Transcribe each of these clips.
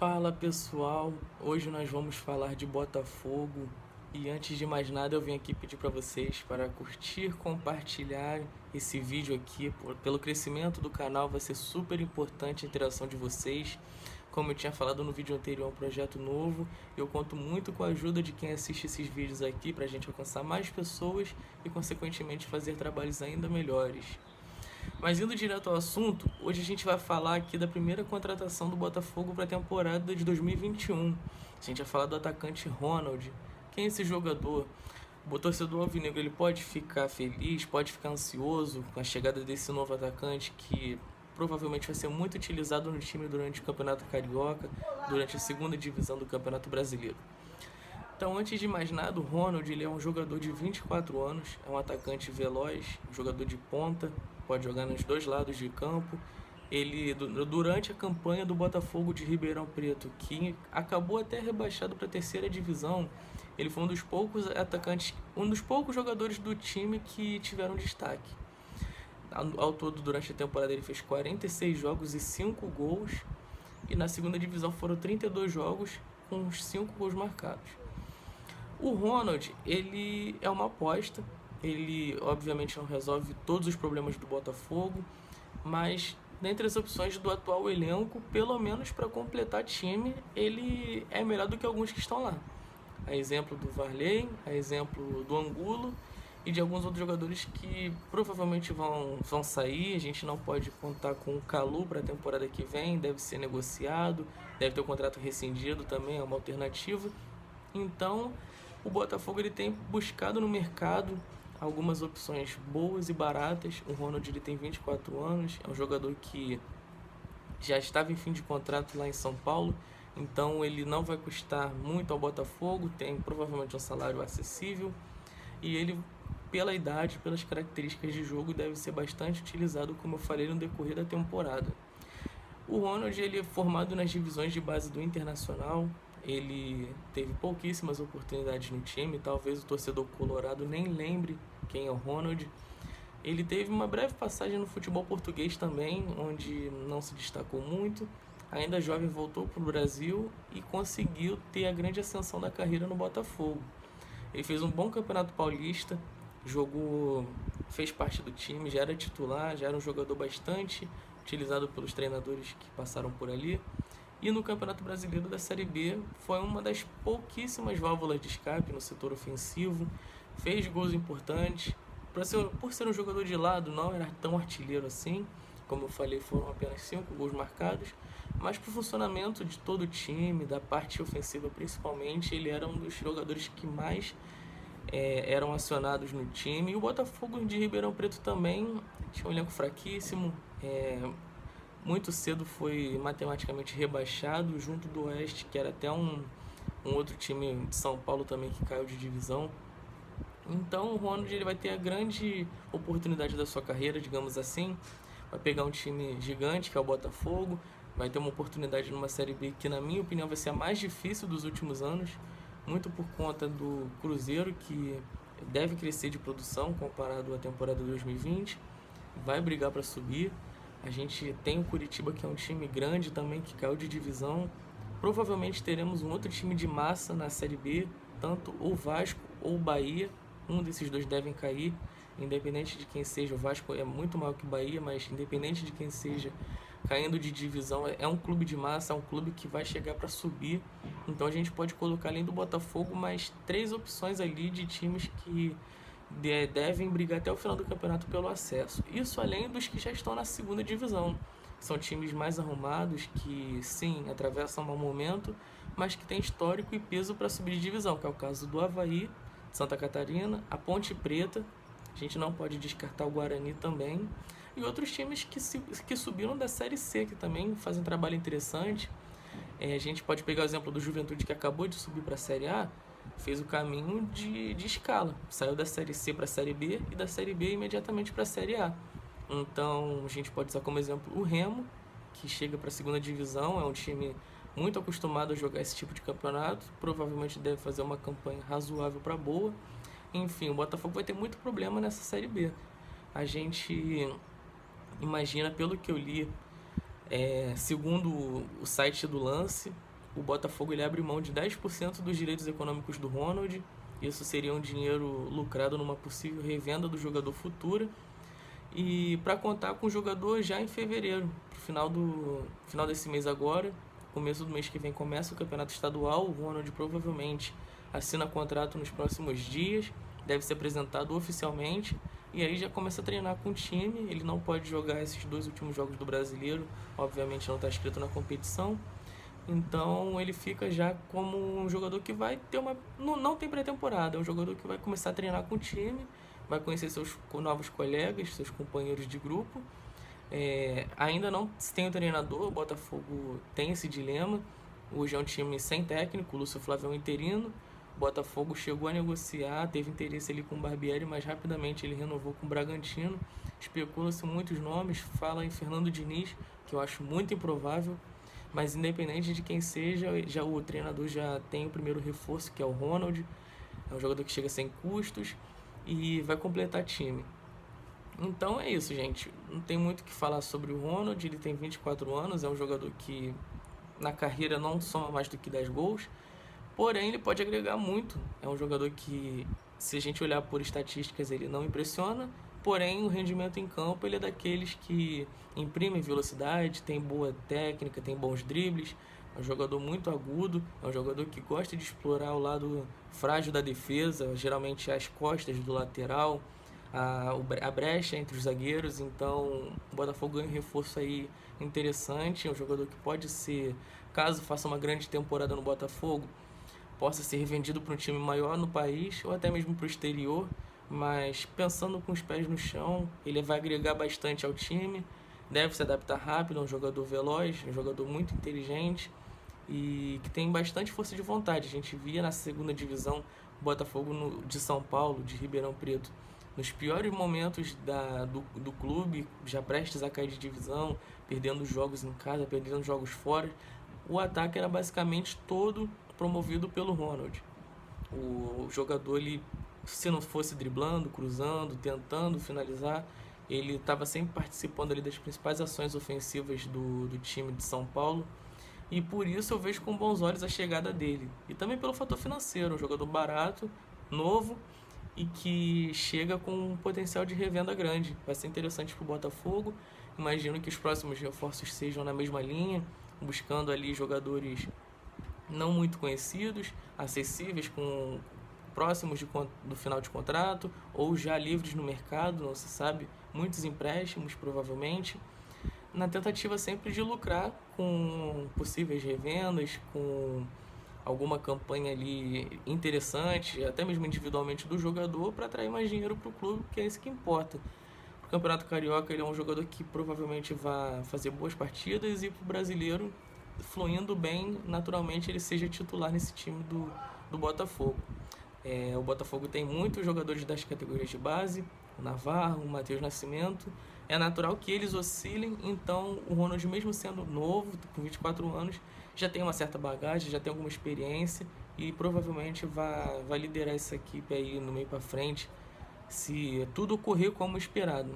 Fala pessoal, hoje nós vamos falar de Botafogo e antes de mais nada eu vim aqui pedir para vocês para curtir, compartilhar esse vídeo aqui, pelo crescimento do canal vai ser super importante a interação de vocês. Como eu tinha falado no vídeo anterior, é um projeto novo. Eu conto muito com a ajuda de quem assiste esses vídeos aqui para a gente alcançar mais pessoas e, consequentemente, fazer trabalhos ainda melhores. Mas indo direto ao assunto, hoje a gente vai falar aqui da primeira contratação do Botafogo para a temporada de 2021. A gente vai falar do atacante Ronald. Quem é esse jogador? O torcedor alvinegro ele pode ficar feliz, pode ficar ansioso com a chegada desse novo atacante que provavelmente vai ser muito utilizado no time durante o Campeonato Carioca, durante a segunda divisão do Campeonato Brasileiro. Então, antes de mais nada, o Ronald ele é um jogador de 24 anos, é um atacante veloz, jogador de ponta, pode jogar nos dois lados de campo. Ele, durante a campanha do Botafogo de Ribeirão Preto, que acabou até rebaixado para a terceira divisão, ele foi um dos poucos atacantes, um dos poucos jogadores do time que tiveram destaque. Ao todo, durante a temporada, ele fez 46 jogos e 5 gols. E na segunda divisão foram 32 jogos com 5 gols marcados. O Ronald, ele é uma aposta. Ele, obviamente, não resolve todos os problemas do Botafogo, mas dentre as opções do atual elenco, pelo menos para completar time, ele é melhor do que alguns que estão lá. A exemplo do Varley, a exemplo do Angulo e de alguns outros jogadores que provavelmente vão, vão sair. A gente não pode contar com o Calu para a temporada que vem, deve ser negociado, deve ter o contrato rescindido também, é uma alternativa. Então, o Botafogo ele tem buscado no mercado algumas opções boas e baratas. O Ronald ele tem 24 anos, é um jogador que já estava em fim de contrato lá em São Paulo, então ele não vai custar muito ao Botafogo, tem provavelmente um salário acessível. E ele pela idade, pelas características de jogo, deve ser bastante utilizado, como eu falei no decorrer da temporada. O Ronald ele é formado nas divisões de base do Internacional, ele teve pouquíssimas oportunidades no time, talvez o torcedor colorado nem lembre quem é o Ronald. Ele teve uma breve passagem no futebol português também, onde não se destacou muito. Ainda jovem voltou para o Brasil e conseguiu ter a grande ascensão da carreira no Botafogo. Ele fez um bom campeonato paulista, jogou, fez parte do time, já era titular, já era um jogador bastante utilizado pelos treinadores que passaram por ali. E no Campeonato Brasileiro da Série B foi uma das pouquíssimas válvulas de escape no setor ofensivo, fez gols importantes. Por ser, por ser um jogador de lado, não era tão artilheiro assim, como eu falei, foram apenas cinco gols marcados, mas para o funcionamento de todo o time, da parte ofensiva principalmente, ele era um dos jogadores que mais é, eram acionados no time. E o Botafogo de Ribeirão Preto também tinha um elenco fraquíssimo. É, muito cedo foi matematicamente rebaixado junto do Oeste, que era até um, um outro time de São Paulo também que caiu de divisão. Então o Ronald ele vai ter a grande oportunidade da sua carreira, digamos assim. Vai pegar um time gigante que é o Botafogo, vai ter uma oportunidade numa Série B que, na minha opinião, vai ser a mais difícil dos últimos anos, muito por conta do Cruzeiro, que deve crescer de produção comparado à temporada 2020, vai brigar para subir. A gente tem o Curitiba, que é um time grande também, que caiu de divisão. Provavelmente teremos um outro time de massa na Série B, tanto o Vasco ou o Bahia. Um desses dois devem cair, independente de quem seja. O Vasco é muito maior que o Bahia, mas independente de quem seja, caindo de divisão, é um clube de massa, é um clube que vai chegar para subir. Então a gente pode colocar além do Botafogo mais três opções ali de times que devem brigar até o final do campeonato pelo acesso. Isso além dos que já estão na segunda divisão. São times mais arrumados que, sim, atravessam um mau momento, mas que têm histórico e peso para subir de divisão, que é o caso do Havaí, Santa Catarina, a Ponte Preta. A gente não pode descartar o Guarani também. E outros times que, se, que subiram da Série C, que também fazem um trabalho interessante. É, a gente pode pegar o exemplo do Juventude, que acabou de subir para a Série A fez o caminho de, de escala. Saiu da Série C para a Série B e da Série B imediatamente para a Série A. Então, a gente pode usar como exemplo o Remo, que chega para a segunda divisão, é um time muito acostumado a jogar esse tipo de campeonato, provavelmente deve fazer uma campanha razoável para boa. Enfim, o Botafogo vai ter muito problema nessa Série B. A gente imagina, pelo que eu li, é, segundo o site do Lance, o Botafogo ele abre mão de 10% dos direitos econômicos do Ronald. Isso seria um dinheiro lucrado numa possível revenda do jogador futura. E para contar com o jogador já em fevereiro, final do final desse mês agora, começo do mês que vem começa o campeonato estadual. O Ronald provavelmente assina contrato nos próximos dias, deve ser apresentado oficialmente e aí já começa a treinar com o time. Ele não pode jogar esses dois últimos jogos do brasileiro, obviamente não está escrito na competição. Então ele fica já como um jogador que vai ter uma. Não, não tem pré-temporada, é um jogador que vai começar a treinar com o time, vai conhecer seus novos colegas, seus companheiros de grupo. É, ainda não tem o treinador, o Botafogo tem esse dilema. Hoje é um time sem técnico, o Lúcio Flávio é um interino. O Botafogo chegou a negociar, teve interesse ali com o Barbieri, mas rapidamente ele renovou com o Bragantino. Especula-se muitos nomes, fala em Fernando Diniz, que eu acho muito improvável. Mas independente de quem seja, já o treinador já tem o primeiro reforço, que é o Ronald. É um jogador que chega sem custos e vai completar time. Então é isso, gente. Não tem muito o que falar sobre o Ronald. Ele tem 24 anos, é um jogador que na carreira não soma mais do que 10 gols. Porém, ele pode agregar muito. É um jogador que, se a gente olhar por estatísticas, ele não impressiona, Porém, o rendimento em campo ele é daqueles que imprimem velocidade, tem boa técnica, tem bons dribles, é um jogador muito agudo, é um jogador que gosta de explorar o lado frágil da defesa, geralmente as costas do lateral, a, a brecha entre os zagueiros. Então, o Botafogo ganha um reforço aí interessante. É um jogador que pode ser, caso faça uma grande temporada no Botafogo, possa ser revendido para um time maior no país ou até mesmo para o exterior mas pensando com os pés no chão, ele vai agregar bastante ao time, deve se adaptar rápido, é um jogador veloz, um jogador muito inteligente e que tem bastante força de vontade. A gente via na segunda divisão o Botafogo no, de São Paulo, de Ribeirão Preto, nos piores momentos da, do, do clube, já prestes a cair de divisão, perdendo jogos em casa, perdendo jogos fora. O ataque era basicamente todo promovido pelo Ronald. O jogador ele se não fosse driblando, cruzando, tentando finalizar, ele estava sempre participando ali das principais ações ofensivas do, do time de São Paulo. E por isso eu vejo com bons olhos a chegada dele. E também pelo fator financeiro, um jogador barato, novo e que chega com um potencial de revenda grande. Vai ser interessante para o Botafogo. Imagino que os próximos reforços sejam na mesma linha, buscando ali jogadores não muito conhecidos, acessíveis, com próximos de, do final de contrato ou já livres no mercado, não se sabe, muitos empréstimos provavelmente, na tentativa sempre de lucrar com possíveis revendas, com alguma campanha ali interessante, até mesmo individualmente do jogador, para atrair mais dinheiro para o clube, que é isso que importa. O Campeonato Carioca ele é um jogador que provavelmente vai fazer boas partidas e para o brasileiro, fluindo bem, naturalmente ele seja titular nesse time do, do Botafogo. É, o Botafogo tem muitos jogadores das categorias de base, o Navarro, o Matheus Nascimento. É natural que eles oscilem, então o Ronald, mesmo sendo novo, com 24 anos, já tem uma certa bagagem, já tem alguma experiência e provavelmente vai, vai liderar essa equipe aí no meio para frente, se tudo ocorrer como esperado.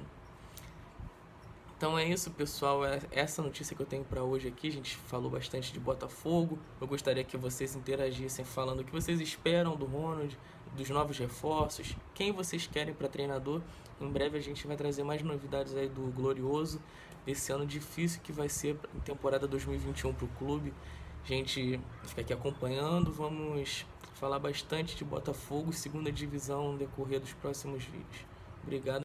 Então é isso, pessoal. É essa notícia que eu tenho para hoje aqui. A gente falou bastante de Botafogo. Eu gostaria que vocês interagissem falando o que vocês esperam do Ronald, dos novos reforços, quem vocês querem para treinador. Em breve a gente vai trazer mais novidades aí do Glorioso, desse ano difícil que vai ser em temporada 2021 para o clube. A gente fica aqui acompanhando. Vamos falar bastante de Botafogo, segunda divisão no decorrer dos próximos vídeos. Obrigado.